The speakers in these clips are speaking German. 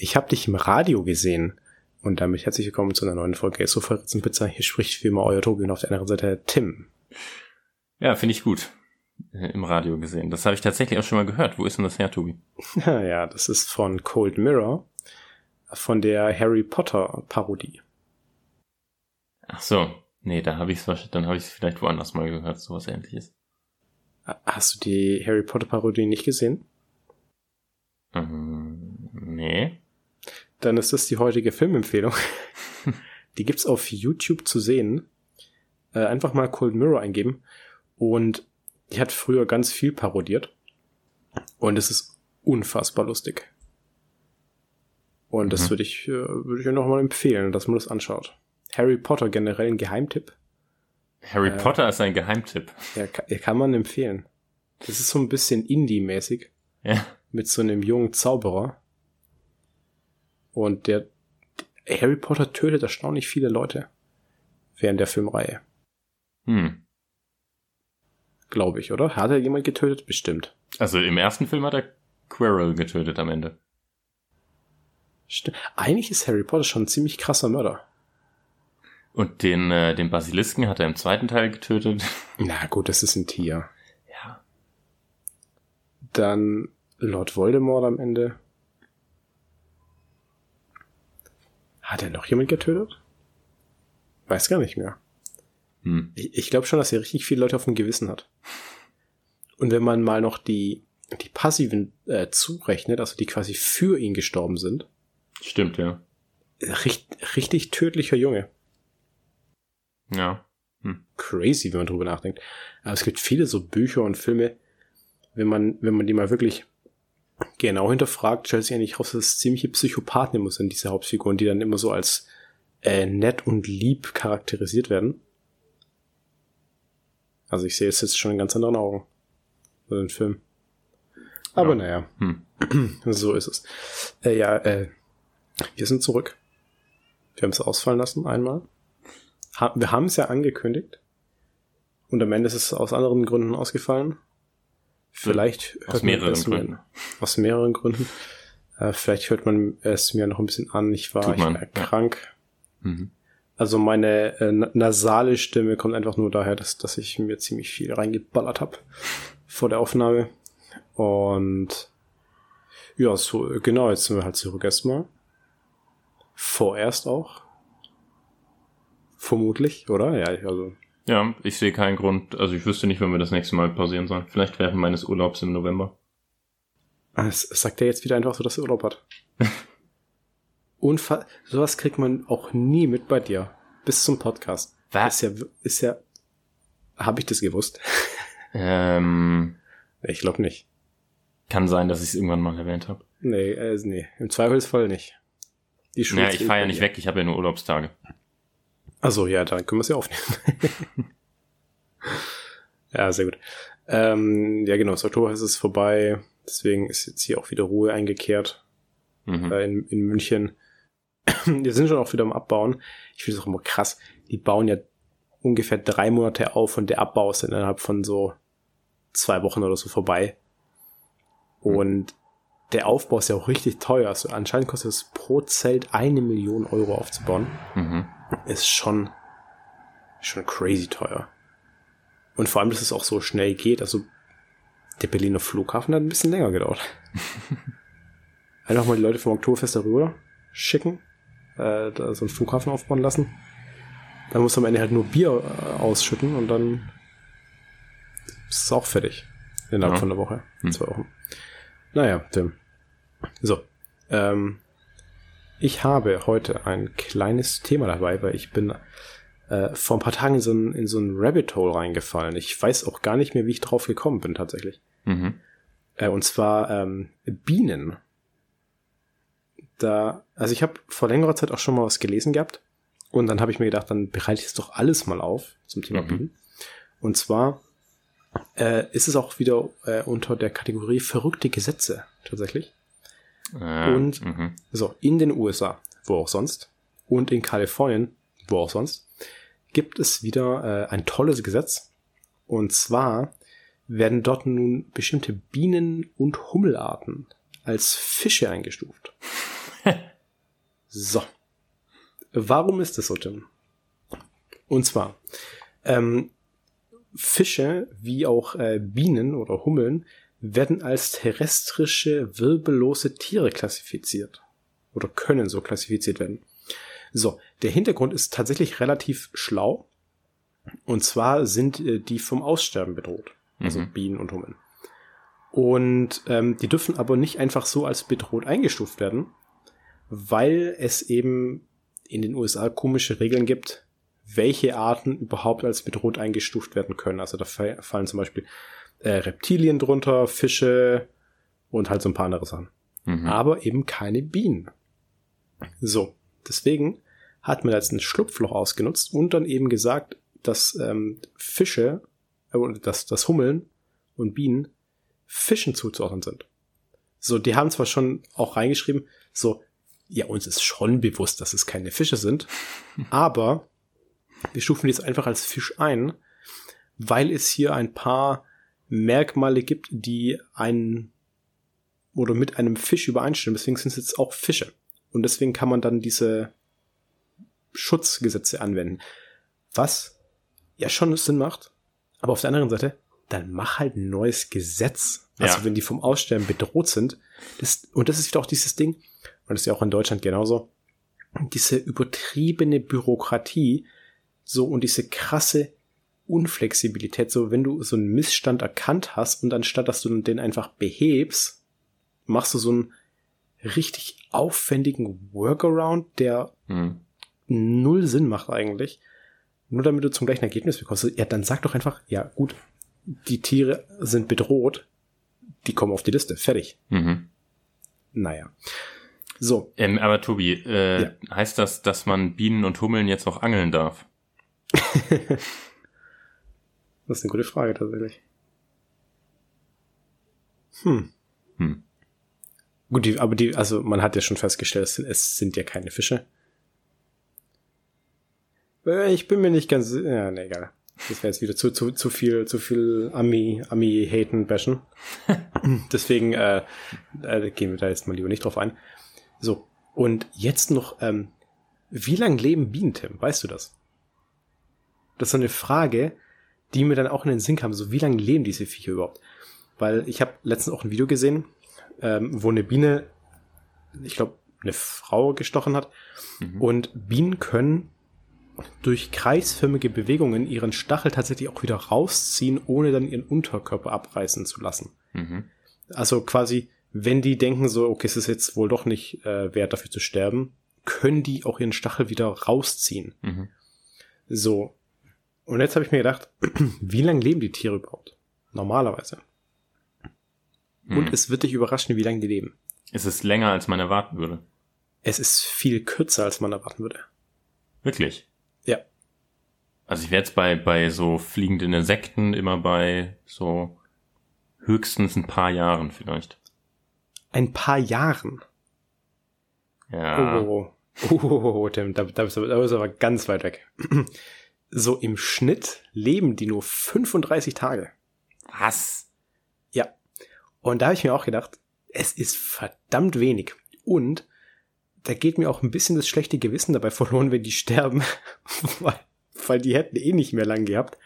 Ich habe dich im Radio gesehen. Und damit herzlich willkommen zu einer neuen Folge Sofa Pizza. Hier spricht wie immer euer Tobi und auf der anderen Seite Tim. Ja, finde ich gut. Äh, Im Radio gesehen. Das habe ich tatsächlich auch schon mal gehört. Wo ist denn das her, Tobi? ja, das ist von Cold Mirror, von der Harry Potter Parodie. Ach so. Nee, da habe ich es dann habe ich es vielleicht woanders mal gehört, sowas ähnliches. Hast du die Harry Potter Parodie nicht gesehen? Ähm, nee. Dann ist das die heutige Filmempfehlung. die gibt's auf YouTube zu sehen. Äh, einfach mal Cold Mirror eingeben. Und die hat früher ganz viel parodiert. Und es ist unfassbar lustig. Und das mhm. würde ich, äh, würde ich euch nochmal empfehlen, dass man das anschaut. Harry Potter generell ein Geheimtipp. Harry äh, Potter ist ein Geheimtipp. Ja, kann, kann man empfehlen. Das ist so ein bisschen Indie-mäßig. Ja. Mit so einem jungen Zauberer. Und der Harry Potter tötet erstaunlich viele Leute während der Filmreihe. Hm. Glaube ich, oder? Hat er jemand getötet? Bestimmt. Also im ersten Film hat er Quirrell getötet am Ende. Stimmt. Eigentlich ist Harry Potter schon ein ziemlich krasser Mörder. Und den, äh, den Basilisken hat er im zweiten Teil getötet. Na gut, das ist ein Tier. Ja. Dann Lord Voldemort am Ende. Hat er noch jemand getötet? Weiß gar nicht mehr. Hm. Ich, ich glaube schon, dass er richtig viele Leute auf dem Gewissen hat. Und wenn man mal noch die, die passiven äh, zurechnet, also die quasi für ihn gestorben sind. Stimmt, ja. Richtig, richtig tödlicher Junge. Ja. Hm. Crazy, wenn man drüber nachdenkt. Aber es gibt viele so Bücher und Filme, wenn man, wenn man die mal wirklich genau hinterfragt, stellt sich eigentlich raus, dass es ziemliche Psychopathen immer sind, diese Hauptfiguren, die dann immer so als äh, nett und lieb charakterisiert werden. Also ich sehe es jetzt schon in ganz anderen Augen. So den Film. Aber ja. naja, hm. so ist es. Äh, ja, äh, wir sind zurück. Wir haben es ausfallen lassen einmal. Ha wir haben es ja angekündigt. Und am Ende ist es aus anderen Gründen ausgefallen. Vielleicht aus mehreren Gründen. Mir, aus mehreren Gründen. Äh, vielleicht hört man es mir noch ein bisschen an. Ich war, ich war krank. Ja. Mhm. Also meine äh, nasale Stimme kommt einfach nur daher, dass, dass ich mir ziemlich viel reingeballert habe vor der Aufnahme. Und ja, so genau, jetzt sind wir halt zurück erstmal. Vorerst auch. Vermutlich, oder? Ja, also ja, ich sehe keinen Grund, also ich wüsste nicht, wann wir das nächste Mal pausieren sollen. Vielleicht während meines Urlaubs im November. Das sagt er jetzt wieder einfach so, dass er Urlaub hat. Unfall, sowas kriegt man auch nie mit bei dir. Bis zum Podcast. Was? Ist ja, ist ja, habe ich das gewusst? Ähm, ich glaube nicht. Kann sein, dass ich es irgendwann mal erwähnt habe. Nee, äh, nee, im Zweifelsfall nicht. Die Schule ja, ich fahre ja nicht weg, ich habe ja nur Urlaubstage. Also ja, dann können wir es ja aufnehmen. ja, sehr gut. Ähm, ja, genau, das Oktober ist es vorbei. Deswegen ist jetzt hier auch wieder Ruhe eingekehrt mhm. äh, in, in München. Wir sind schon auch wieder am Abbauen. Ich finde es auch immer krass. Die bauen ja ungefähr drei Monate auf und der Abbau ist dann innerhalb von so zwei Wochen oder so vorbei. Mhm. Und der Aufbau ist ja auch richtig teuer. Also anscheinend kostet es pro Zelt eine Million Euro aufzubauen. Mhm ist schon, schon crazy teuer. Und vor allem, dass es auch so schnell geht. Also, der Berliner Flughafen hat ein bisschen länger gedauert. Einfach mal die Leute vom Oktoberfest darüber schicken, äh, da so einen Flughafen aufbauen lassen. Dann muss am Ende halt nur Bier äh, ausschütten und dann ist es auch fertig. Innerhalb ja. von einer Woche. Hm. Zwei Wochen. Naja, Tim. So. Ähm, ich habe heute ein kleines Thema dabei, weil ich bin äh, vor ein paar Tagen in so, ein, in so ein Rabbit Hole reingefallen. Ich weiß auch gar nicht mehr, wie ich drauf gekommen bin tatsächlich. Mhm. Äh, und zwar ähm, Bienen. Da, also ich habe vor längerer Zeit auch schon mal was gelesen gehabt. Und dann habe ich mir gedacht, dann bereite ich es doch alles mal auf zum Thema mhm. Bienen. Und zwar äh, ist es auch wieder äh, unter der Kategorie verrückte Gesetze tatsächlich. Äh, und mh. so, in den USA, wo auch sonst, und in Kalifornien, wo auch sonst, gibt es wieder äh, ein tolles Gesetz. Und zwar werden dort nun bestimmte Bienen- und Hummelarten als Fische eingestuft. so. Warum ist das so, Tim? Und zwar, ähm, Fische wie auch äh, Bienen oder Hummeln werden als terrestrische, wirbellose Tiere klassifiziert. Oder können so klassifiziert werden. So, der Hintergrund ist tatsächlich relativ schlau. Und zwar sind äh, die vom Aussterben bedroht. Also mhm. Bienen und Hummeln. Und ähm, die dürfen aber nicht einfach so als bedroht eingestuft werden, weil es eben in den USA komische Regeln gibt, welche Arten überhaupt als bedroht eingestuft werden können. Also da fallen zum Beispiel äh, Reptilien drunter, Fische und halt so ein paar andere Sachen. Mhm. Aber eben keine Bienen. So, deswegen hat man jetzt ein Schlupfloch ausgenutzt und dann eben gesagt, dass ähm, Fische, äh, dass, dass Hummeln und Bienen Fischen zuzuordnen sind. So, die haben zwar schon auch reingeschrieben, so, ja, uns ist schon bewusst, dass es keine Fische sind, aber wir stufen die jetzt einfach als Fisch ein, weil es hier ein paar Merkmale gibt, die einen oder mit einem Fisch übereinstimmen. Deswegen sind es jetzt auch Fische. Und deswegen kann man dann diese Schutzgesetze anwenden. Was ja schon Sinn macht, aber auf der anderen Seite, dann mach halt ein neues Gesetz. Also ja. wenn die vom Aussterben bedroht sind. Das, und das ist wieder auch dieses Ding, und das ist ja auch in Deutschland genauso, diese übertriebene Bürokratie, so und diese krasse Unflexibilität, so wenn du so einen Missstand erkannt hast und anstatt dass du den einfach behebst, machst du so einen richtig aufwendigen Workaround, der mhm. null Sinn macht eigentlich. Nur damit du zum gleichen Ergebnis bekommst. Ja, dann sag doch einfach, ja gut, die Tiere sind bedroht, die kommen auf die Liste, fertig. Mhm. Naja. So. Ähm, aber Tobi, äh, ja. heißt das, dass man Bienen und Hummeln jetzt auch angeln darf? das ist eine gute Frage tatsächlich. Hm. Hm. Gut, die, aber die, also man hat ja schon festgestellt, es sind, es sind ja keine Fische. Äh, ich bin mir nicht ganz, ja, ne, egal. Das wäre jetzt wieder zu, zu, zu viel, zu viel Ami, Ami haten bashen. Deswegen äh, äh, gehen wir da jetzt mal lieber nicht drauf ein. So. Und jetzt noch, ähm, wie lang leben Bienen, Tim? Weißt du das? Das ist so eine Frage, die mir dann auch in den Sinn kam. So, wie lange leben diese Viecher überhaupt? Weil ich habe letztens auch ein Video gesehen, ähm, wo eine Biene, ich glaube, eine Frau gestochen hat. Mhm. Und Bienen können durch kreisförmige Bewegungen ihren Stachel tatsächlich auch wieder rausziehen, ohne dann ihren Unterkörper abreißen zu lassen. Mhm. Also quasi, wenn die denken so, okay, es ist jetzt wohl doch nicht äh, wert dafür zu sterben, können die auch ihren Stachel wieder rausziehen. Mhm. So. Und jetzt habe ich mir gedacht, wie lange leben die Tiere überhaupt? Normalerweise. Mhm. Und es wird dich überraschen, wie lange die leben. Es ist länger, als man erwarten würde. Es ist viel kürzer, als man erwarten würde. Wirklich? Ja. Also ich wäre jetzt bei, bei so fliegenden Insekten immer bei so höchstens ein paar Jahren vielleicht. Ein paar Jahren? Ja. Oh, oh, oh, oh Tim, da, da, bist du, da bist du aber ganz weit weg. So im Schnitt leben die nur 35 Tage. Was? Ja. Und da habe ich mir auch gedacht, es ist verdammt wenig. Und da geht mir auch ein bisschen das schlechte Gewissen dabei verloren, wenn die sterben, weil, weil die hätten eh nicht mehr lang gehabt.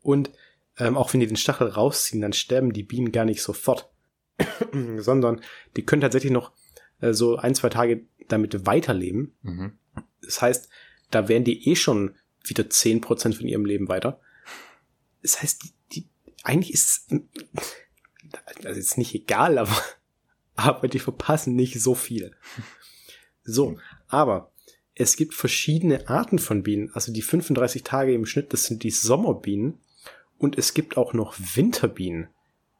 Und ähm, auch wenn die den Stachel rausziehen, dann sterben die Bienen gar nicht sofort, sondern die können tatsächlich noch äh, so ein, zwei Tage damit weiterleben. Mhm. Das heißt, da wären die eh schon wieder zehn Prozent von ihrem Leben weiter. Das heißt, die, die eigentlich ist also ist nicht egal, aber, aber die verpassen nicht so viel. So, aber es gibt verschiedene Arten von Bienen. Also die 35 Tage im Schnitt, das sind die Sommerbienen. Und es gibt auch noch Winterbienen,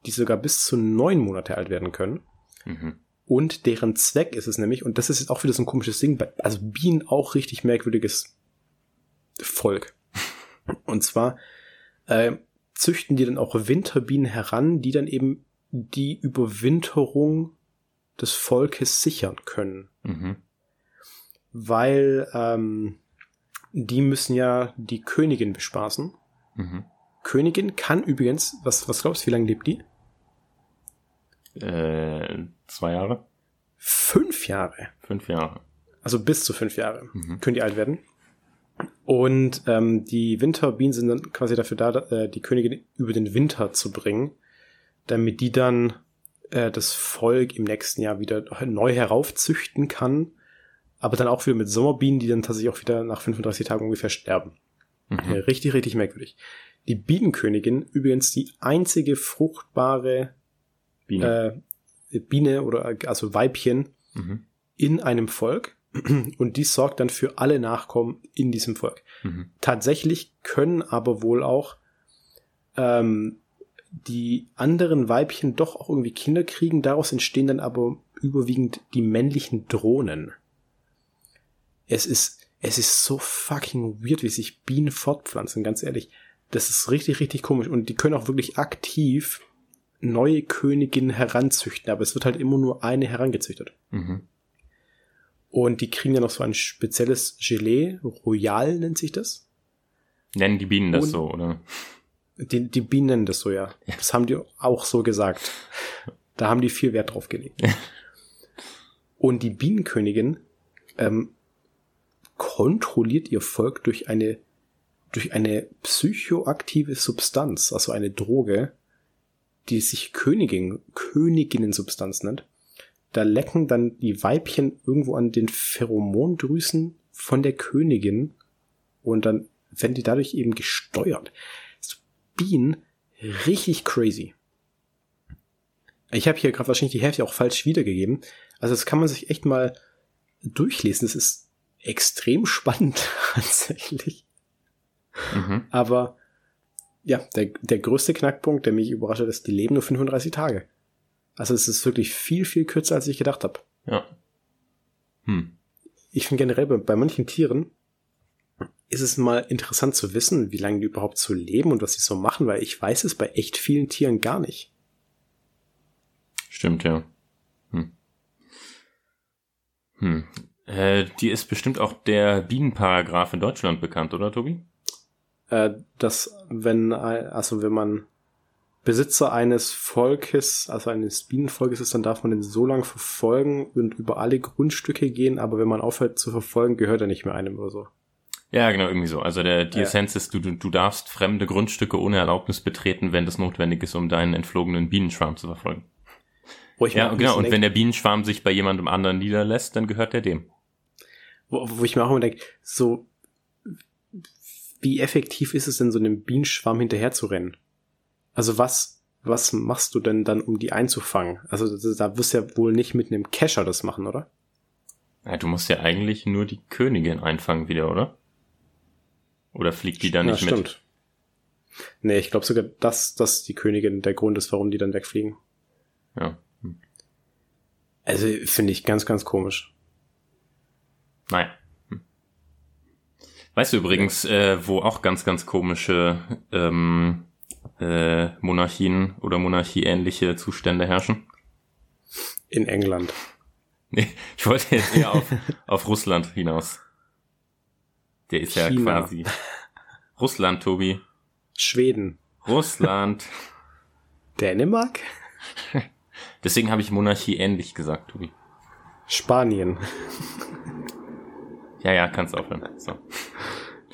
die sogar bis zu neun Monate alt werden können. Mhm. Und deren Zweck ist es nämlich, und das ist jetzt auch wieder so ein komisches Ding, also Bienen auch richtig merkwürdiges Volk. Und zwar äh, züchten die dann auch Winterbienen heran, die dann eben die Überwinterung des Volkes sichern können. Mhm weil ähm, die müssen ja die Königin bespaßen. Mhm. Königin kann übrigens, was, was glaubst du, wie lange lebt die? Äh, zwei Jahre. fünf Jahre. Fünf Jahre. Also bis zu fünf Jahre mhm. können die alt werden. Und ähm, die Winterbienen sind dann quasi dafür da, äh, die Königin über den Winter zu bringen, damit die dann äh, das Volk im nächsten Jahr wieder neu heraufzüchten kann, aber dann auch wieder mit Sommerbienen, die dann tatsächlich auch wieder nach 35 Tagen ungefähr sterben. Mhm. Richtig, richtig merkwürdig. Die Bienenkönigin, übrigens die einzige fruchtbare Biene, äh, Biene oder also Weibchen mhm. in einem Volk. Und die sorgt dann für alle Nachkommen in diesem Volk. Mhm. Tatsächlich können aber wohl auch ähm, die anderen Weibchen doch auch irgendwie Kinder kriegen. Daraus entstehen dann aber überwiegend die männlichen Drohnen. Es ist, es ist so fucking weird, wie sich Bienen fortpflanzen, ganz ehrlich. Das ist richtig, richtig komisch. Und die können auch wirklich aktiv neue Königinnen heranzüchten, aber es wird halt immer nur eine herangezüchtet. Mhm. Und die kriegen ja noch so ein spezielles Gelee, Royal nennt sich das. Nennen die Bienen das Und so, oder? Die, die Bienen nennen das so, ja. ja. Das haben die auch so gesagt. Da haben die viel Wert drauf gelegt. Und die Bienenkönigin ähm, kontrolliert ihr Volk durch eine durch eine psychoaktive Substanz, also eine Droge, die sich Königin, Königinnensubstanz nennt. Da lecken dann die Weibchen irgendwo an den Pheromondrüsen von der Königin und dann werden die dadurch eben gesteuert. Bienen richtig crazy. Ich habe hier gerade wahrscheinlich die Hälfte auch falsch wiedergegeben. Also das kann man sich echt mal durchlesen. Das ist extrem spannend tatsächlich. Mhm. Aber ja, der, der größte Knackpunkt, der mich überrascht hat, ist, die leben nur 35 Tage. Also es ist wirklich viel, viel kürzer, als ich gedacht habe. Ja. Hm. Ich finde generell bei, bei manchen Tieren ist es mal interessant zu wissen, wie lange die überhaupt so leben und was sie so machen, weil ich weiß es bei echt vielen Tieren gar nicht. Stimmt, ja. Hm. Hm. Äh, die ist bestimmt auch der Bienenparagraph in Deutschland bekannt, oder Tobi? Äh, dass wenn, also wenn man Besitzer eines Volkes, also eines Bienenvolkes ist, dann darf man den so lange verfolgen und über alle Grundstücke gehen, aber wenn man aufhört zu verfolgen, gehört er nicht mehr einem oder so. Ja, genau, irgendwie so. Also der, die ja. Essenz ist, du, du darfst fremde Grundstücke ohne Erlaubnis betreten, wenn das notwendig ist, um deinen entflogenen Bienenschwarm zu verfolgen. Wo ich ja, genau. Und denk, wenn der Bienenschwarm sich bei jemandem anderen niederlässt, dann gehört er dem. Wo, wo ich mir auch immer denke, so, wie effektiv ist es denn, so einem Bienenschwarm hinterher zu rennen? Also was, was machst du denn dann, um die einzufangen? Also da wirst du ja wohl nicht mit einem Kescher das machen, oder? Ja, du musst ja eigentlich nur die Königin einfangen wieder, oder? Oder fliegt die da nicht ja, stimmt. mit? Nee, ich glaube sogar, dass das die Königin der Grund ist, warum die dann wegfliegen. Ja. Hm. Also finde ich ganz, ganz komisch. Naja. Hm. Weißt du übrigens, äh, wo auch ganz, ganz komische ähm, äh, Monarchien oder monarchieähnliche Zustände herrschen? In England. Nee, ich wollte jetzt eher auf, auf Russland hinaus. Der ist China. ja quasi. Russland, Tobi. Schweden. Russland. Dänemark? Deswegen habe ich Monarchie ähnlich gesagt, Tobi. Spanien. Ja, ja, kannst aufhören. So.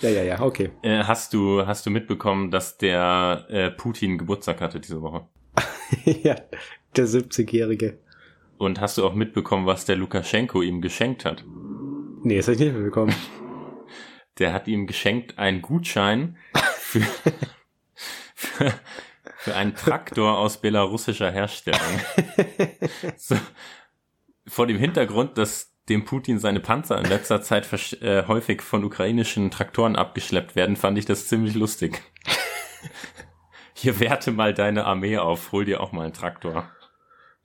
Ja, ja, ja, okay. Äh, hast du hast du mitbekommen, dass der äh, Putin Geburtstag hatte diese Woche? ja, der 70-Jährige. Und hast du auch mitbekommen, was der Lukaschenko ihm geschenkt hat? Nee, das habe ich nicht mitbekommen. der hat ihm geschenkt einen Gutschein für, für, für einen Traktor aus belarussischer Herstellung. so, vor dem Hintergrund, dass dem Putin seine Panzer in letzter Zeit äh, häufig von ukrainischen Traktoren abgeschleppt werden, fand ich das ziemlich lustig. Hier werte mal deine Armee auf, hol dir auch mal einen Traktor.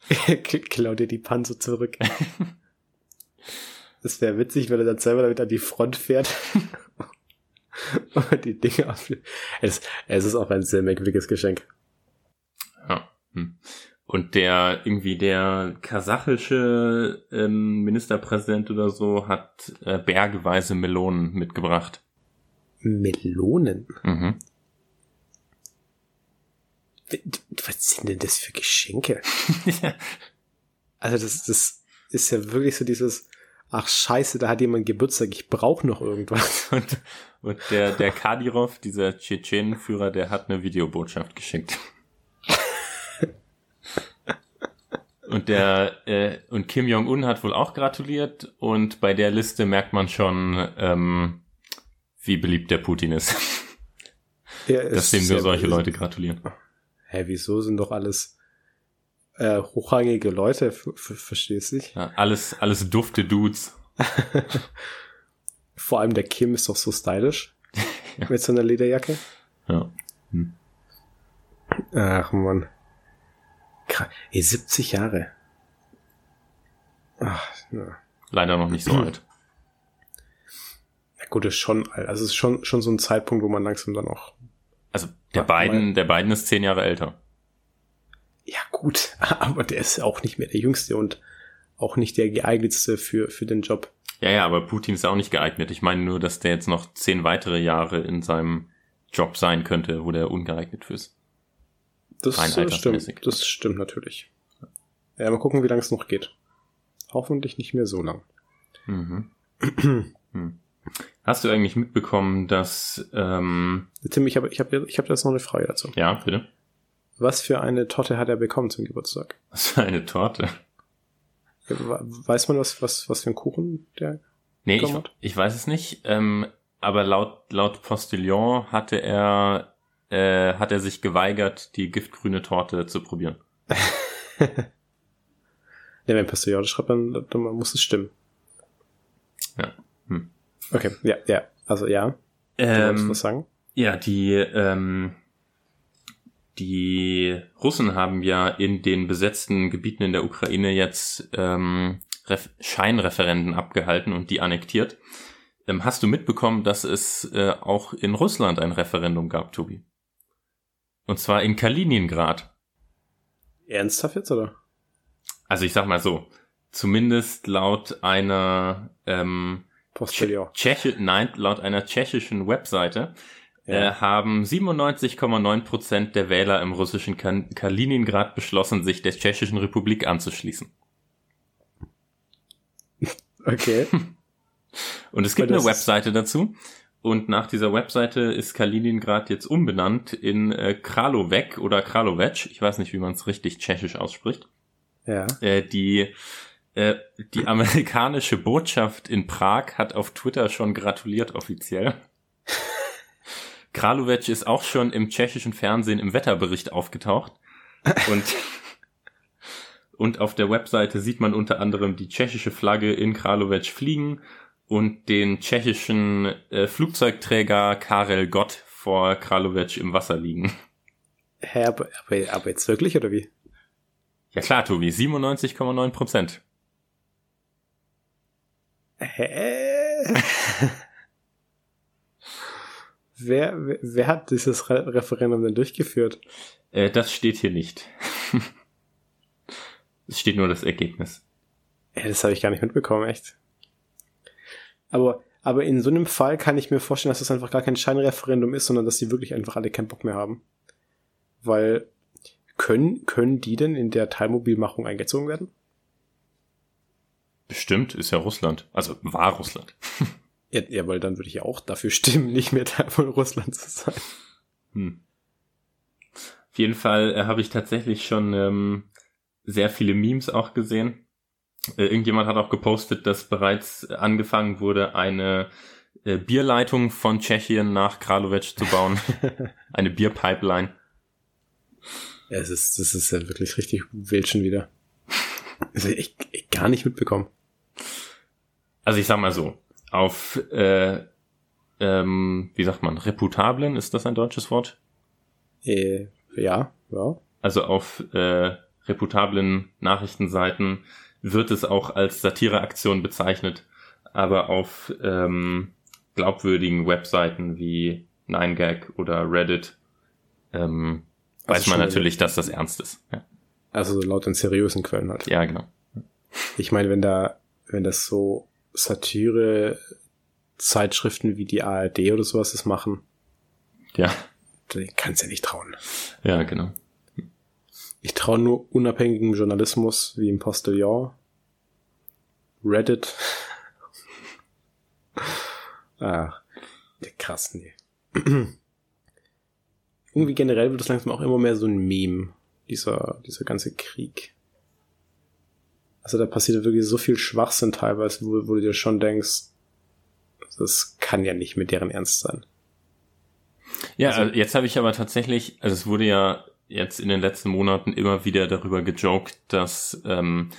Klau dir die Panzer zurück. Es wäre witzig, wenn er dann selber damit an die Front fährt und die Dinge abschließt. Es, es ist auch ein sehr merkwürdiges Geschenk. Ja. Hm. Und der irgendwie der kasachische ähm, Ministerpräsident oder so hat äh, bergeweise Melonen mitgebracht. Melonen? Mhm. Was sind denn das für Geschenke? Also das, das ist ja wirklich so dieses, ach scheiße, da hat jemand Geburtstag, ich brauche noch irgendwas. Und, und der, der Kadyrov, dieser Tschetschenenführer, der hat eine Videobotschaft geschickt. Und der äh, und Kim Jong Un hat wohl auch gratuliert und bei der Liste merkt man schon, ähm, wie beliebt der Putin ist. Ja, Dass dem nur solche Leute gratulieren. Hä, wieso sind doch alles äh, hochrangige Leute? Verstehst du nicht? Ja, alles alles dufte Dudes. Vor allem der Kim ist doch so stylisch Ja. mit seiner Lederjacke. Ja. Ach man. Kra- Ey, 70 Jahre. Ach, ja. Leider noch nicht so alt. Ja, gut, ist schon, alt. also es ist schon, schon so ein Zeitpunkt, wo man langsam dann auch, Also der beiden, der beiden ist zehn Jahre älter. ja gut, aber der ist auch nicht mehr der Jüngste und auch nicht der geeignetste für, für den Job. Ja, ja, aber Putin ist auch nicht geeignet. Ich meine nur, dass der jetzt noch zehn weitere Jahre in seinem Job sein könnte, wo der ungeeignet für ist. Das Rein stimmt, das stimmt natürlich. Ja, mal gucken, wie lange es noch geht. Hoffentlich nicht mehr so lang. Mhm. hm. Hast du eigentlich mitbekommen, dass ähm, Tim, ich habe ich hab, ich hab jetzt noch eine Frage dazu. ja, bitte? Was für eine Torte hat er bekommen zum Geburtstag? Was für eine Torte? We- Weiß man, was, was, was für ein Kuchen der Nee, ich, hat? ich weiß es nicht. Ähm, aber laut laut Postillon hatte er äh, hat er sich geweigert, die giftgrüne Torte zu probieren. Ja, wenn Pastor schreibt, dann, dann muss es stimmen. Ja. Hm. Okay, ja, ja. Also ja. Du Ähm, was sagen? Ja, die, ähm, die Russen haben ja in den besetzten Gebieten in der Ukraine jetzt ähm, Ref Scheinreferenden abgehalten und die annektiert. Ähm, hast du mitbekommen, dass es äh, auch in Russland ein Referendum gab, Tobi? Und zwar in Kaliningrad. Ernsthaft jetzt, oder? Also ich sag mal so, zumindest laut einer ähm, Postillon. Tscheche, nein, laut einer tschechischen Webseite äh, Ja. haben 97,9 Prozent der Wähler im russischen Kaliningrad beschlossen, sich der Tschechischen Republik anzuschließen. Okay. Und es gibt eine Webseite dazu. Und nach dieser Webseite ist Kaliningrad jetzt umbenannt in äh, Kralovec oder Kralovec. Ich weiß nicht, wie man es richtig tschechisch ausspricht. ja. Äh, die, äh, die amerikanische Botschaft in Prag hat auf Twitter schon gratuliert offiziell. Kralovec ist auch schon im tschechischen Fernsehen im Wetterbericht aufgetaucht. Und, und auf der Webseite sieht man unter anderem die tschechische Flagge in Kralovec fliegen und den tschechischen äh, Flugzeugträger Karel Gott vor Kralovec im Wasser liegen. Hä, aber, aber, aber jetzt wirklich, oder wie? Ja klar, Tobi, 97,9 Prozent. Hä? wer, wer, wer hat dieses Re Referendum denn durchgeführt? Äh, das steht hier nicht. es steht nur das Ergebnis. Ja, das habe ich gar nicht mitbekommen, echt. Aber, aber in so einem Fall kann ich mir vorstellen, dass das einfach gar kein Scheinreferendum ist, sondern dass die wirklich einfach alle keinen Bock mehr haben. Weil können, können die denn in der Teilmobilmachung eingezogen werden? Bestimmt ist ja Russland. Also war Russland. Ja, ja, weil dann würde ich auch dafür stimmen, nicht mehr Teil von Russland zu sein. Hm. Auf jeden Fall äh, habe ich tatsächlich schon ähm, sehr viele Memes auch gesehen. Äh, irgendjemand hat auch gepostet, dass bereits angefangen wurde, eine äh, Bierleitung von Tschechien nach Kralovec zu bauen. eine Bierpipeline. Ja, es ist, das ist ja wirklich richtig wild schon wieder. Also ich, ich gar nicht mitbekommen. Also ich sag mal so, auf, äh, ähm, wie sagt man, reputablen, ist das ein deutsches Wort? Äh, ja, ja. Also auf äh, reputablen Nachrichtenseiten wird es auch als Satireaktion bezeichnet, aber auf ähm, glaubwürdigen Webseiten wie 9gag oder Reddit ähm, Also weiß man natürlich, dass das ernst ist. Ja, Also laut den seriösen Quellen halt. ja genau. Ich meine, wenn da, wenn das so Satire Zeitschriften wie die ARD oder sowas das machen, Ja, dann kannst du ja nicht trauen. ja, genau. Ich traue nur unabhängigem Journalismus wie im Postillon Reddit. ah, krass, nee. Irgendwie generell wird es langsam auch immer mehr so ein Meme, dieser, dieser ganze Krieg. Also da passiert wirklich so viel Schwachsinn teilweise, wo, wo du dir schon denkst, das kann ja nicht mit deren Ernst sein. Ja, also, jetzt habe ich aber tatsächlich, also es wurde ja jetzt in den letzten Monaten immer wieder darüber gejoked, dass ähm,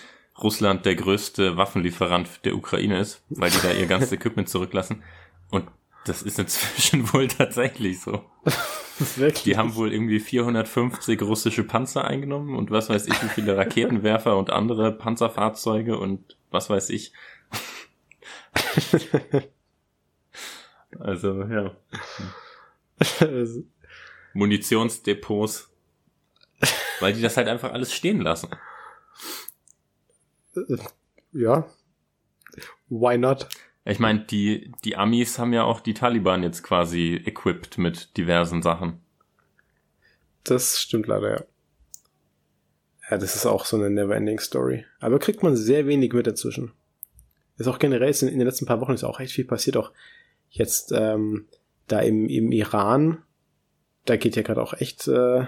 Russland der größte Waffenlieferant der Ukraine ist, weil die da ihr ganzes Equipment zurücklassen. Und das ist inzwischen wohl tatsächlich so. Die haben wohl irgendwie 450 russische Panzer eingenommen und was weiß ich, wie viele Raketenwerfer und andere Panzerfahrzeuge und was weiß ich. also, ja. Munitionsdepots. Weil die das halt einfach alles stehen lassen. Ja. Why not? Ich meine, die, die Amis haben ja auch die Taliban jetzt quasi equipped mit diversen Sachen. Das stimmt leider, ja. Ja, das ist auch so eine never-ending Story. Aber kriegt man sehr wenig mit dazwischen. Ist auch generell, in, in den letzten paar Wochen ist auch echt viel passiert. Auch jetzt ähm, da im, im Iran, da geht ja gerade auch echt äh,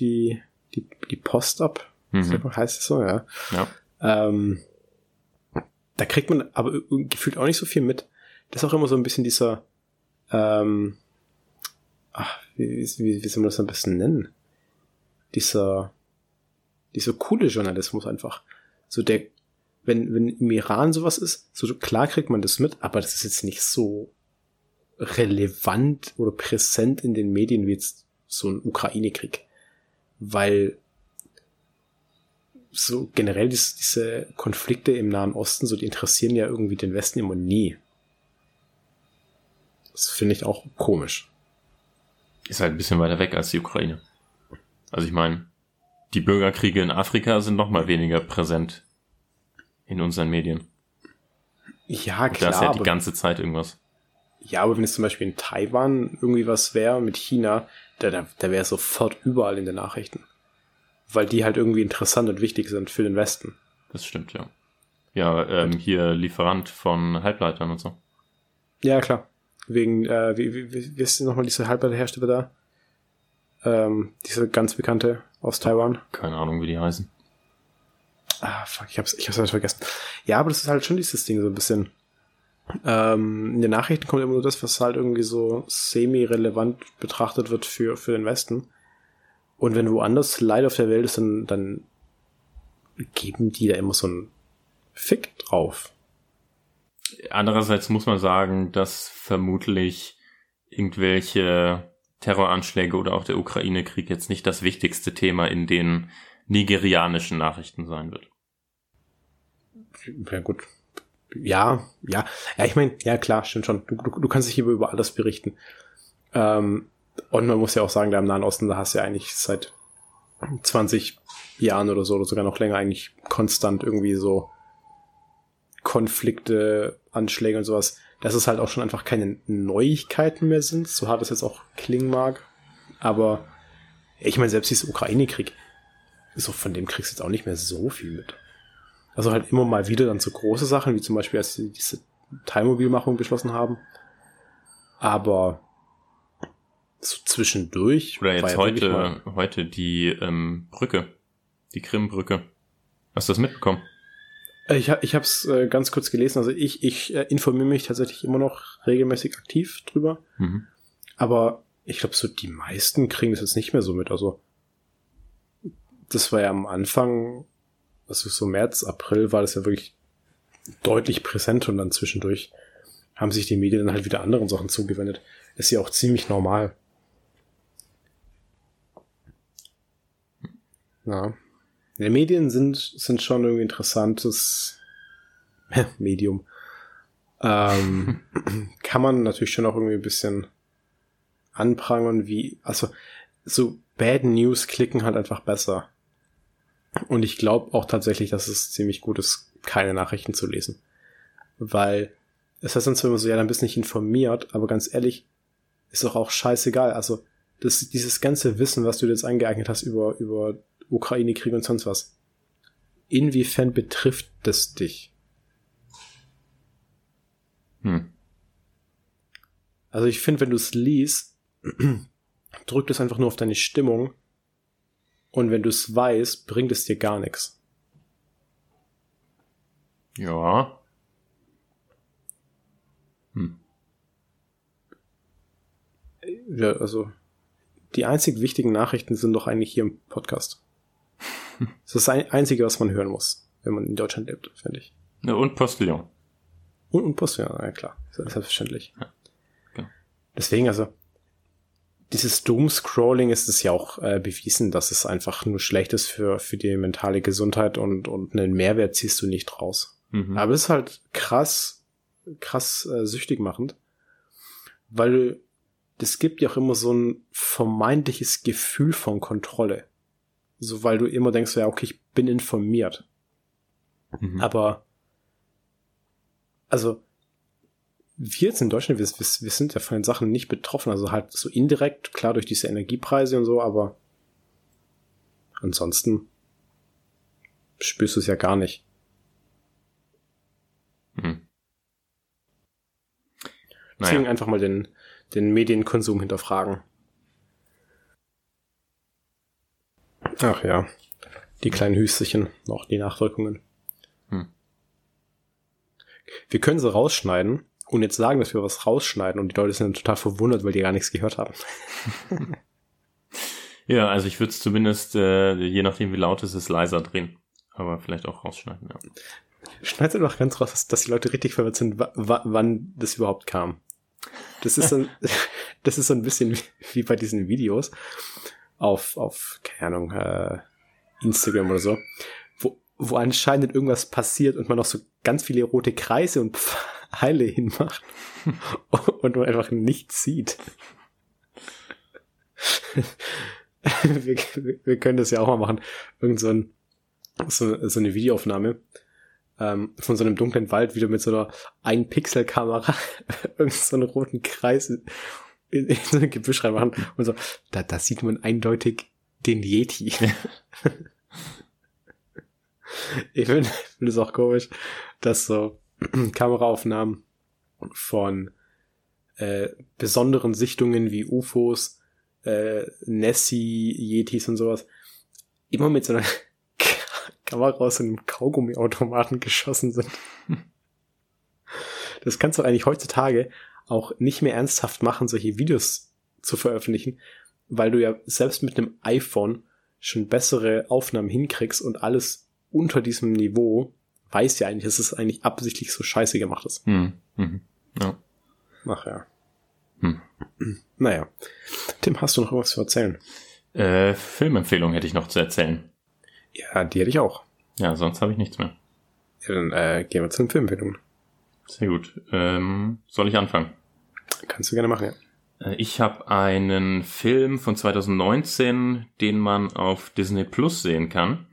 die, die, die Post ab. Mhm. Heißt es so, ja. ja. Ähm, da kriegt man aber gefühlt auch nicht so viel mit. Das ist auch immer so ein bisschen dieser, ähm, ach, wie, wie, wie soll man das am besten nennen? Dieser, dieser coole Journalismus einfach. So der, wenn, wenn im Iran sowas ist, so klar kriegt man das mit, aber das ist jetzt nicht so relevant oder präsent in den Medien wie jetzt so ein Ukraine-Krieg. Weil so generell diese, diese Konflikte im Nahen Osten, so die interessieren ja irgendwie den Westen immer nie. Das finde ich auch komisch. Ist halt ein bisschen weiter weg als die Ukraine. Also ich meine, die Bürgerkriege in Afrika sind noch mal weniger präsent in unseren Medien. Ja, klar. Da ist ja die ganze Zeit irgendwas. Ja, aber wenn es zum Beispiel in Taiwan irgendwie was wäre mit China, da, da, da wäre sofort überall in den Nachrichten weil die halt irgendwie interessant und wichtig sind für den Westen. Das stimmt, ja. Ja, ähm, hier Lieferant von Halbleitern und so. Ja, klar. Wegen, äh, wie, wie, wie ist nochmal diese Halbleiterhersteller da? Ähm, diese ganz bekannte aus Taiwan. Keine Ahnung, wie die heißen. Ah, fuck, ich hab's, ich hab's halt vergessen. Ja, aber das ist halt schon dieses Ding so ein bisschen. Ähm, in den Nachrichten kommt immer nur das, was halt irgendwie so semi-relevant betrachtet wird für, für den Westen. Und wenn woanders Leid auf der Welt ist, dann, dann geben die da immer so einen Fick drauf. Andererseits muss man sagen, dass vermutlich irgendwelche Terroranschläge oder auch der Ukraine-Krieg jetzt nicht das wichtigste Thema in den nigerianischen Nachrichten sein wird. Ja, gut. Ja, ja. Ja, ich meine, ja klar, stimmt schon. Du, du, du kannst dich über, über alles berichten. Ähm, und man muss ja auch sagen, da im Nahen Osten, da hast du ja eigentlich seit 20 Jahren oder so, oder sogar noch länger eigentlich konstant irgendwie so Konflikte, Anschläge und sowas, dass es halt auch schon einfach keine Neuigkeiten mehr sind, so hart es jetzt auch klingen mag. Aber ich meine, selbst dieser Ukraine-Krieg, so von dem kriegst du jetzt auch nicht mehr so viel mit. Also halt immer mal wieder dann so große Sachen, wie zum Beispiel, als sie diese Teilmobilmachung beschlossen haben. Aber so zwischendurch. Oder jetzt heute, heute die ähm, Brücke, die Krimbrücke. Hast du das mitbekommen? Äh, ich, ich habe es äh, ganz kurz gelesen. Also ich, ich äh, informiere mich tatsächlich immer noch regelmäßig aktiv drüber. Mhm. Aber ich glaube, so die meisten kriegen das jetzt nicht mehr so mit. Also das war ja am Anfang, also so März, April war das ja wirklich deutlich präsent und dann zwischendurch haben sich die Medien dann halt wieder anderen Sachen zugewendet. Ist ja auch ziemlich normal. Ja. Die Medien sind, sind schon irgendwie interessantes Medium. Ähm, kann man natürlich schon auch irgendwie ein bisschen anprangern, wie, also so Bad News klicken halt einfach besser. Und ich glaube auch tatsächlich, dass es ziemlich gut ist, keine Nachrichten zu lesen. Weil es heißt dann zwar immer so, ja, dann bist du nicht informiert, aber ganz ehrlich, ist doch auch scheißegal. Also, das, dieses ganze Wissen, was du jetzt angeeignet hast über, über Ukraine-Krieg und sonst was. Inwiefern betrifft das dich? Hm. Also ich finde, wenn du es liest, drückt es einfach nur auf deine Stimmung. Und wenn du es weißt, bringt es dir gar nichts. Ja. Hm. Ja, also die einzig wichtigen Nachrichten sind doch eigentlich hier im Podcast. Das ist das Einzige, was man hören muss, wenn man in Deutschland lebt, finde ich. Ja, und Postillon. Und, und Postillon, ja klar, selbstverständlich. Ja, genau. Deswegen, also, dieses Doom-Scrolling ist es ja auch äh, bewiesen, dass es einfach nur schlecht ist für, für die mentale Gesundheit und, und einen Mehrwert ziehst du nicht raus. Mhm. Aber es ist halt krass, krass äh, süchtig machend, weil das gibt ja auch immer so ein vermeintliches Gefühl von Kontrolle. So, weil du immer denkst, ja, okay, ich bin informiert. Mhm. Aber, also, wir jetzt in Deutschland, wir, wir, wir sind ja von den Sachen nicht betroffen. Also halt so indirekt, klar durch diese Energiepreise und so, aber ansonsten spürst du es ja gar nicht. Hm. Deswegen Naja. einfach mal den, den Medienkonsum hinterfragen. Ach ja, die kleinen Hüsterchen, noch die Nachwirkungen. Hm. Wir können sie rausschneiden und jetzt sagen, dass wir was rausschneiden und die Leute sind dann total verwundert, weil die gar nichts gehört haben. Ja, also ich würde es zumindest, äh, je nachdem wie laut es ist, leiser drehen. Aber vielleicht auch rausschneiden, ja. Schneid doch ganz raus, dass, dass die Leute richtig verwirrt sind, wa- wa- wann das überhaupt kam. Das ist so ein, das ist so ein bisschen wie, wie bei diesen Videos auf, auf, keine Ahnung, äh, Instagram oder so, wo, wo anscheinend irgendwas passiert und man noch so ganz viele rote Kreise und Pfeile hinmacht und man einfach nichts sieht. wir, wir können das ja auch mal machen. Irgend so, ein, so, so eine Videoaufnahme ähm, von so einem dunklen Wald wieder mit so einer 1-Pixel-Kamera irgend so einen roten Kreis in, in so ein Gebüsch reinmachen und so, da, da sieht man eindeutig den Yeti. ich finde find es auch komisch, dass so Kameraaufnahmen von äh, besonderen Sichtungen wie UFOs, äh, Nessie, Yetis und sowas immer mit so einer Kamera aus einem Kaugummiautomaten geschossen sind. Das kannst du eigentlich heutzutage auch nicht mehr ernsthaft machen, solche Videos zu veröffentlichen, weil du ja selbst mit einem iPhone schon bessere Aufnahmen hinkriegst und alles unter diesem Niveau weiß ja eigentlich, dass es eigentlich absichtlich so scheiße gemacht ist. Hm. Mhm. Ja. Ach ja. Hm. Naja. Tim, hast du noch irgendwas zu erzählen? Äh, Filmempfehlung hätte ich noch zu erzählen. Ja, die hätte ich auch. Ja, sonst habe ich nichts mehr. Ja, dann äh, gehen wir zu den Filmempfehlungen. Sehr gut. Ähm, soll ich anfangen? Kannst du gerne machen, ja. Äh, Ich habe einen Film von 2019, den man auf Disney Plus sehen kann.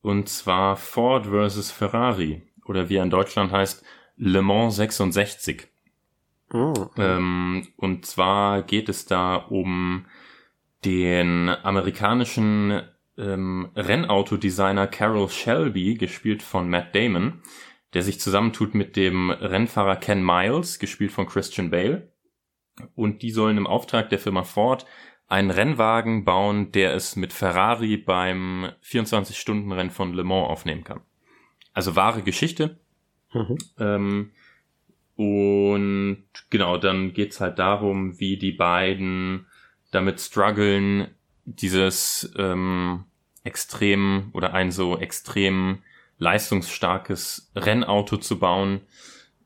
Und zwar Ford vs. Ferrari. Oder wie er in Deutschland heißt, Le Mans 66. Oh. Ähm, und zwar geht es da um den amerikanischen ähm, Rennautodesigner Carroll Shelby, gespielt von Matt Damon, der sich zusammentut mit dem Rennfahrer Ken Miles, gespielt von Christian Bale. Und die sollen im Auftrag der Firma Ford einen Rennwagen bauen, der es mit Ferrari beim 24-Stunden-Rennen von Le Mans aufnehmen kann. Also wahre Geschichte. Mhm. Ähm, und genau, dann geht's halt darum, wie die beiden damit strugglen, dieses ähm, extrem oder ein so extrem leistungsstarkes Rennauto zu bauen,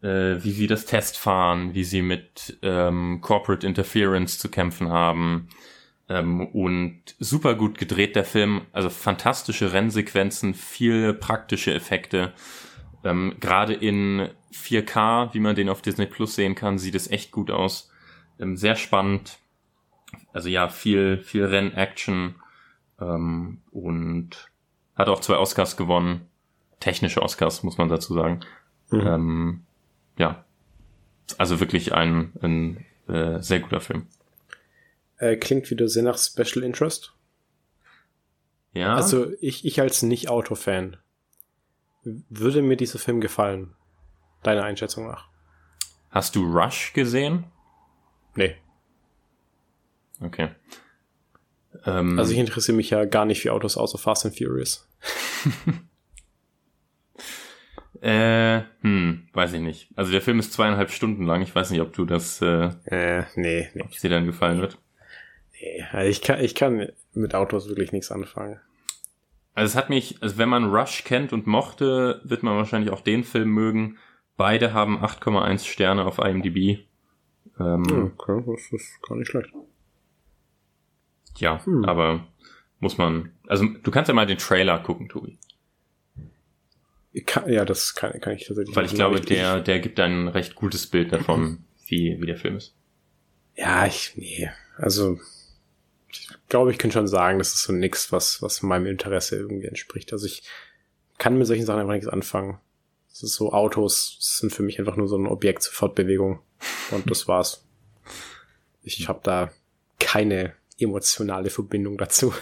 äh, wie sie das Test fahren, wie sie mit ähm, Corporate Interference zu kämpfen haben. Ähm, und super gut gedreht der Film, also fantastische Rennsequenzen, viele praktische Effekte. Ähm, Gerade in 4K, wie man den auf Disney Plus sehen kann, sieht es echt gut aus. Ähm, sehr spannend. Also ja, viel, viel Renn-Action ähm, und hat auch zwei Oscars gewonnen. Technische Oscars, muss man dazu sagen. Mhm. Ähm, ja, also wirklich ein, ein äh, sehr guter Film. Äh, klingt wieder sehr nach Special Interest. Ja, Also ich, ich als Nicht-Auto-Fan würde mir dieser Film gefallen. Deiner Einschätzung nach. Hast du Rush gesehen? Nee. Okay. Ähm, also ich interessiere mich ja gar nicht für Autos außer Fast and Furious. äh, hm, weiß ich nicht. Also der Film ist zweieinhalb Stunden lang. Ich weiß nicht, ob du das, äh, äh nee, nee. Ob es dir dann gefallen wird. Nee, also ich kann, ich kann mit Autos wirklich nichts anfangen. Also es hat mich, also wenn man Rush kennt und mochte, wird man wahrscheinlich auch den Film mögen. Beide haben 8,1 Sterne auf IMDb. Ähm, okay, das ist gar nicht schlecht. Ja, hm. aber muss man, also du kannst ja mal den Trailer gucken, Tobi. Kann, ja, das kann, kann ich tatsächlich. Weil ich glaube, der, der gibt ein recht gutes Bild davon, wie, wie der Film ist. Ja, ich, nee, also ich glaube, ich könnte schon sagen, das ist so nix, was, was meinem Interesse irgendwie entspricht. Also ich kann mit solchen Sachen einfach nichts anfangen. Das ist so, Autos sind für mich einfach nur so ein Objekt zur Fortbewegung. Und das war's. Ich habe da keine emotionale Verbindung dazu.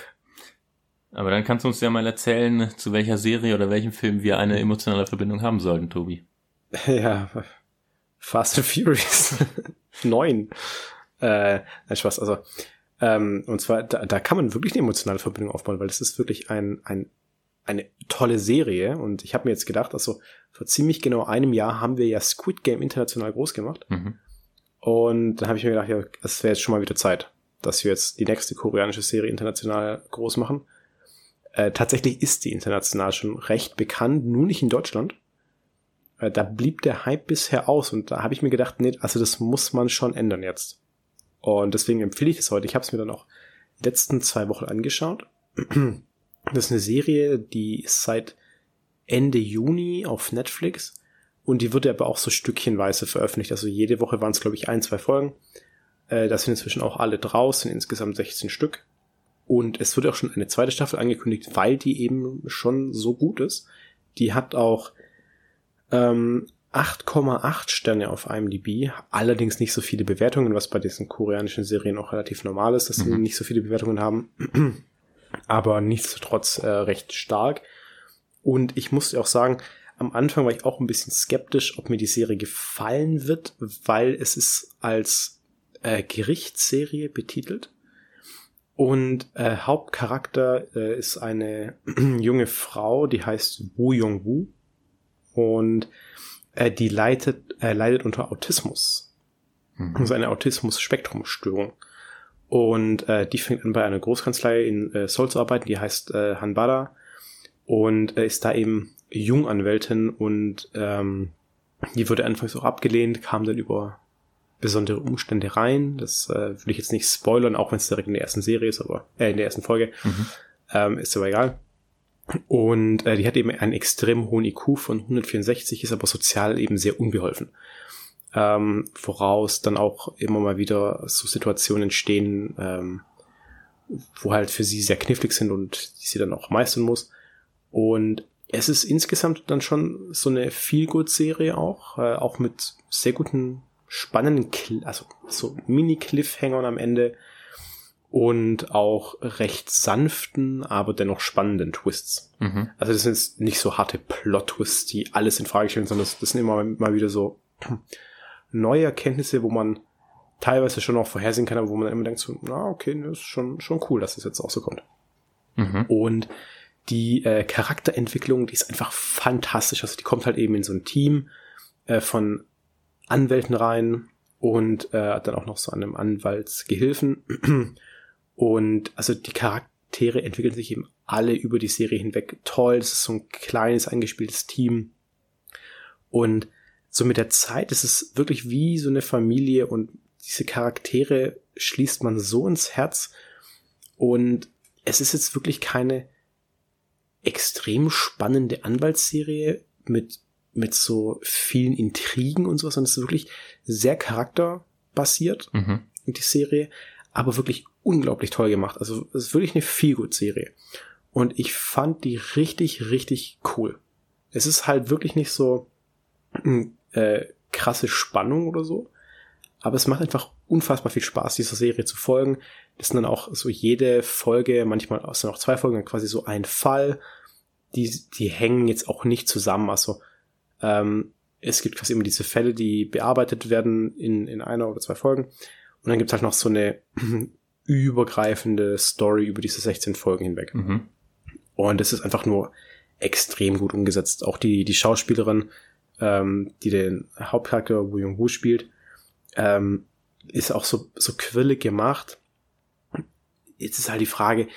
Aber dann kannst du uns ja mal erzählen, zu welcher Serie oder welchem Film wir eine emotionale Verbindung haben sollten, Tobi. Ja, Fast and Furious 9. Äh, nein, Spaß, also ähm, und zwar, da, da kann man wirklich eine emotionale Verbindung aufbauen, weil es ist wirklich ein, ein, eine tolle Serie. Und ich habe mir jetzt gedacht, also vor ziemlich genau einem Jahr haben wir ja Squid Game international groß gemacht. Mhm. Und dann habe ich mir gedacht, ja, es wäre jetzt schon mal wieder Zeit, dass wir jetzt die nächste koreanische Serie international groß machen. Äh, tatsächlich ist die international schon recht bekannt, nur nicht in Deutschland. Äh, da blieb der Hype bisher aus und da habe ich mir gedacht, nee, also das muss man schon ändern jetzt. Und deswegen empfehle ich es heute. Ich habe es mir dann auch letzten zwei Wochen angeschaut. Das ist eine Serie, die ist seit Ende Juni auf Netflix und die wird aber auch so stückchenweise veröffentlicht. Also jede Woche waren es, glaube ich, ein, zwei Folgen. Äh, das sind inzwischen auch alle draußen, insgesamt 16 Stück. Und es wird auch schon eine zweite Staffel angekündigt, weil die eben schon so gut ist. Die hat auch ähm, 8,8 Sterne auf IMDb, allerdings nicht so viele Bewertungen, was bei diesen koreanischen Serien auch relativ normal ist, dass sie mhm. nicht so viele Bewertungen haben. Aber nichtsdestotrotz äh, recht stark. Und ich muss auch sagen, am Anfang war ich auch ein bisschen skeptisch, ob mir die Serie gefallen wird, weil es ist als äh, Gerichtsserie betitelt. Und äh, Hauptcharakter äh, ist eine junge Frau, die heißt Woo Young-woo. Und äh, die leidet, äh, leidet unter Autismus. Mhm. Also eine Autismus-Spektrumstörung. Und äh, die fängt an bei einer Großkanzlei in äh, Seoul zu arbeiten, die heißt äh, Hanbara und äh, ist da eben Junganwältin und ähm, die wurde anfangs auch abgelehnt, kam dann über besondere Umstände rein. Das äh, will ich jetzt nicht spoilern, auch wenn es direkt in der ersten Serie ist, aber äh, in der ersten Folge. Mhm. Ähm, ist aber egal. Und äh, die hat eben einen extrem hohen IQ von 164, ist aber sozial eben sehr unbeholfen. Ähm, voraus dann auch immer mal wieder so Situationen entstehen, ähm, wo halt für sie sehr knifflig sind und die sie dann auch meistern muss. Und es ist insgesamt dann schon so eine Feel-Good-Serie auch, äh, auch mit sehr guten, spannenden, Cl also so Mini-Cliffhangern am Ende und auch recht sanften, aber dennoch spannenden Twists. Mhm. Also das sind nicht so harte Plot-Twists, die alles in Frage stellen, sondern das, das sind immer mal wieder so neue Erkenntnisse, wo man teilweise schon auch vorhersehen kann, aber wo man immer denkt so, na okay, das ist schon, schon cool, dass das jetzt auch so kommt. Mhm. Und die äh, Charakterentwicklung, die ist einfach fantastisch. Also die kommt halt eben in so ein Team äh, von Anwälten rein und äh, dann auch noch so einem Anwaltsgehilfen. Und also die Charaktere entwickeln sich eben alle über die Serie hinweg toll. Das ist so ein kleines, eingespieltes Team. Und so mit der Zeit ist es wirklich wie so eine Familie und diese Charaktere schließt man so ins Herz. Und es ist jetzt wirklich keine extrem spannende Anwaltsserie mit, mit so vielen Intrigen und sowas, sondern es ist wirklich sehr charakterbasiert, mhm. die Serie, aber wirklich unglaublich toll gemacht. Also es ist wirklich eine Feelgood-Serie. Und ich fand die richtig, richtig cool. Es ist halt wirklich nicht so äh, krasse Spannung oder so, aber es macht einfach unfassbar viel Spaß, dieser Serie zu folgen. Das sind dann auch so jede Folge, manchmal sind auch zwei Folgen, quasi so ein Fall. Die, die hängen jetzt auch nicht zusammen. Also ähm, es gibt quasi immer diese Fälle, die bearbeitet werden in, in einer oder zwei Folgen. Und dann gibt's halt noch so eine übergreifende Story über diese 16 Folgen hinweg. Mhm. Und das ist einfach nur extrem gut umgesetzt. Auch die, die Schauspielerin, ähm, die den Hauptcharakter Wu Jung Wu spielt, ähm, ist auch so, so quillig gemacht. Jetzt ist halt die Frage,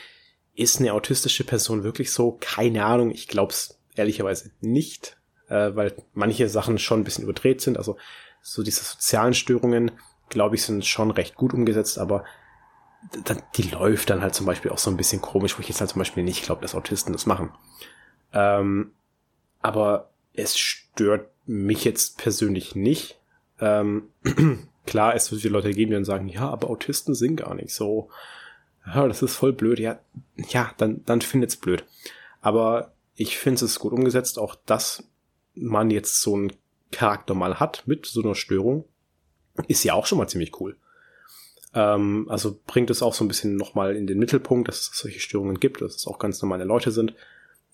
ist eine autistische Person wirklich so? Keine Ahnung, ich glaube es ehrlicherweise nicht, äh, weil manche Sachen schon ein bisschen überdreht sind. Also so diese sozialen Störungen, glaube ich, sind schon recht gut umgesetzt, aber die läuft dann halt zum Beispiel auch so ein bisschen komisch, wo ich jetzt halt zum Beispiel nicht glaube, dass Autisten das machen. Ähm, aber es stört mich jetzt persönlich nicht. Ähm, klar, es wird viele Leute geben, die dann sagen, ja, aber Autisten sind gar nicht so. Ja, das ist voll blöd. Ja, ja, dann, dann findet's blöd. Aber ich finde es gut umgesetzt, auch dass man jetzt so einen Charakter mal hat mit so einer Störung, ist ja auch schon mal ziemlich cool. Ähm, also bringt es auch so ein bisschen nochmal in den Mittelpunkt, dass es solche Störungen gibt, dass es auch ganz normale Leute sind,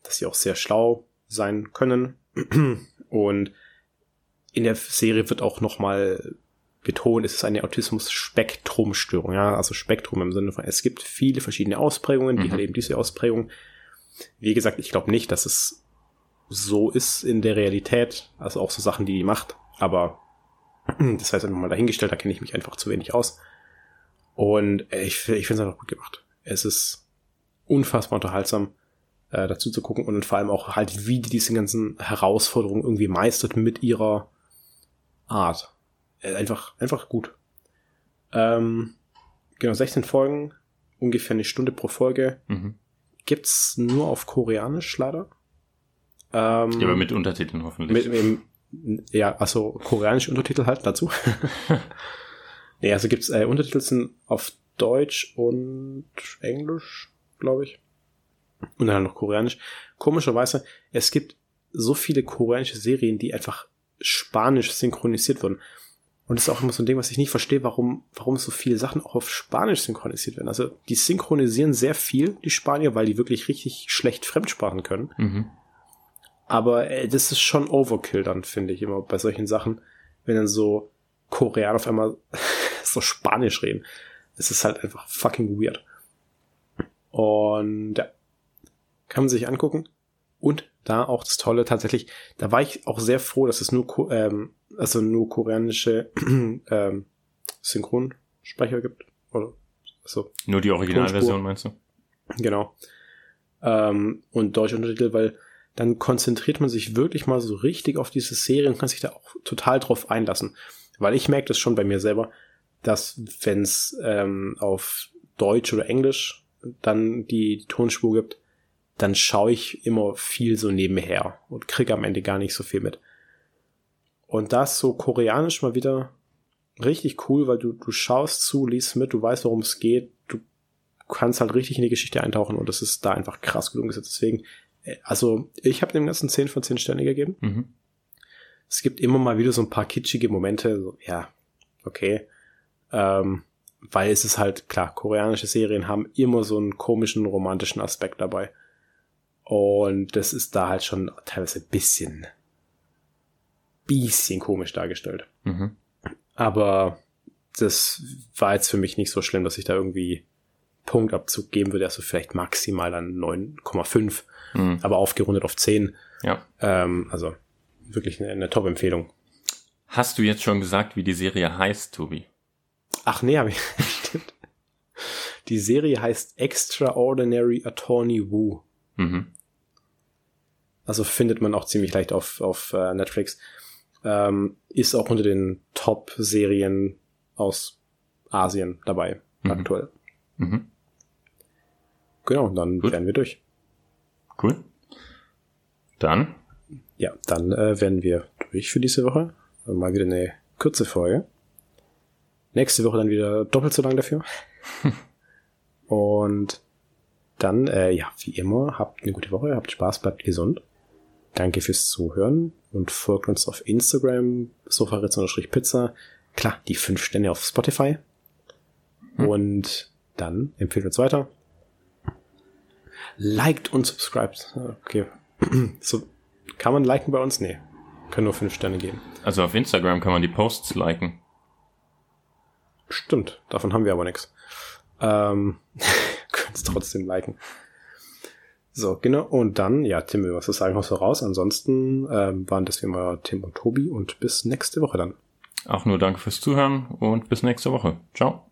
dass sie auch sehr schlau sein können. Und in der Serie wird auch nochmal betont, es ist eine Autismus-Spektrum-Störung. Ja, also Spektrum im Sinne von, es gibt viele verschiedene Ausprägungen, die mhm. halt eben diese Ausprägung. Wie gesagt, ich glaube nicht, dass es so ist in der Realität, also auch so Sachen, die die macht, aber das heißt einfach mal dahingestellt, da kenne ich mich einfach zu wenig aus. Und ich, ich finde es einfach gut gemacht. Es ist unfassbar unterhaltsam äh, dazu zu gucken und vor allem auch halt, wie die diese ganzen Herausforderungen irgendwie meistert mit ihrer Art. Äh, einfach, einfach gut. Ähm, genau, 16 Folgen, ungefähr eine Stunde pro Folge. Mhm. Gibt's nur auf Koreanisch leider. Ähm, ja, aber mit Untertiteln hoffentlich. Mit, mit, ja, also koreanische Untertitel halt dazu. nee, also gibt's äh, Untertitel sind auf Deutsch und Englisch, glaube ich. Und dann noch koreanisch. Komischerweise, es gibt so viele koreanische Serien, die einfach spanisch synchronisiert wurden. Und das ist auch immer so ein Ding, was ich nicht verstehe, warum, warum so viele Sachen auch auf Spanisch synchronisiert werden. Also die synchronisieren sehr viel, die Spanier, weil die wirklich richtig schlecht Fremdsprachen können. Mhm. Aber äh, das ist schon Overkill dann, finde ich, immer bei solchen Sachen, wenn dann so Koreaner auf einmal so Spanisch reden. Es ist halt einfach fucking weird. Und ja, kann man sich angucken. Und da auch das Tolle tatsächlich, da war ich auch sehr froh, dass es nur, ähm, also nur koreanische ähm, Synchronsprecher gibt. Oder also Nur die Originalversion meinst du? Genau. Ähm, und deutsche Untertitel, weil dann konzentriert man sich wirklich mal so richtig auf diese Serie und kann sich da auch total drauf einlassen. Weil ich merke das schon bei mir selber, dass wenn es ähm, auf Deutsch oder Englisch dann die, die Tonspur gibt, dann schaue ich immer viel so nebenher und kriege am Ende gar nicht so viel mit. Und das so koreanisch mal wieder richtig cool, weil du, du schaust zu, liest mit, du weißt, worum es geht, du kannst halt richtig in die Geschichte eintauchen und das ist da einfach krass gut umgesetzt. Deswegen, äh, also ich habe dem ganzen 10 von 10 Sterne gegeben. Mhm. Es gibt immer mal wieder so ein paar kitschige Momente, so, ja, okay. Ähm, weil es ist halt, klar, koreanische Serien haben immer so einen komischen romantischen Aspekt dabei. Und das ist da halt schon teilweise ein bisschen, bisschen komisch dargestellt. Mhm. Aber das war jetzt für mich nicht so schlimm, dass ich da irgendwie Punktabzug geben würde. Also vielleicht maximal dann 9,5, mhm. aber aufgerundet auf 10. Ja. Ähm, also wirklich eine, eine Top-Empfehlung. Hast du jetzt schon gesagt, wie die Serie heißt, Tobi? Ach nee, habe ich. Stimmt. Die Serie heißt Extraordinary Attorney Wu. Mhm. Also findet man auch ziemlich leicht auf, auf uh, Netflix. Ähm, ist auch unter den Top-Serien aus Asien dabei, mhm. aktuell. Mhm. Genau, dann Gut. wären wir durch. Cool. Dann? Ja, dann äh, wären wir durch für diese Woche. Mal wieder eine kurze Folge. Nächste Woche dann wieder doppelt so lang dafür. Und dann, äh, ja, wie immer, habt eine gute Woche, habt Spaß, bleibt gesund. Danke fürs Zuhören und folgt uns auf Instagram, sofaritz-pizza. Klar, die fünf Sterne auf Spotify. Hm. Und dann empfehlt uns weiter. Liked und subscribed. Okay. So, kann man liken bei uns? Nee. Können nur fünf Sterne geben. Also auf Instagram kann man die Posts liken. Stimmt, davon haben wir aber nichts. Ähm, können es trotzdem liken. So, genau. Und dann, ja, Tim, was du sagen, hast du raus. Ansonsten ähm, waren das wie immer Tim und Tobi und bis nächste Woche dann. Auch nur danke fürs Zuhören und bis nächste Woche. Ciao.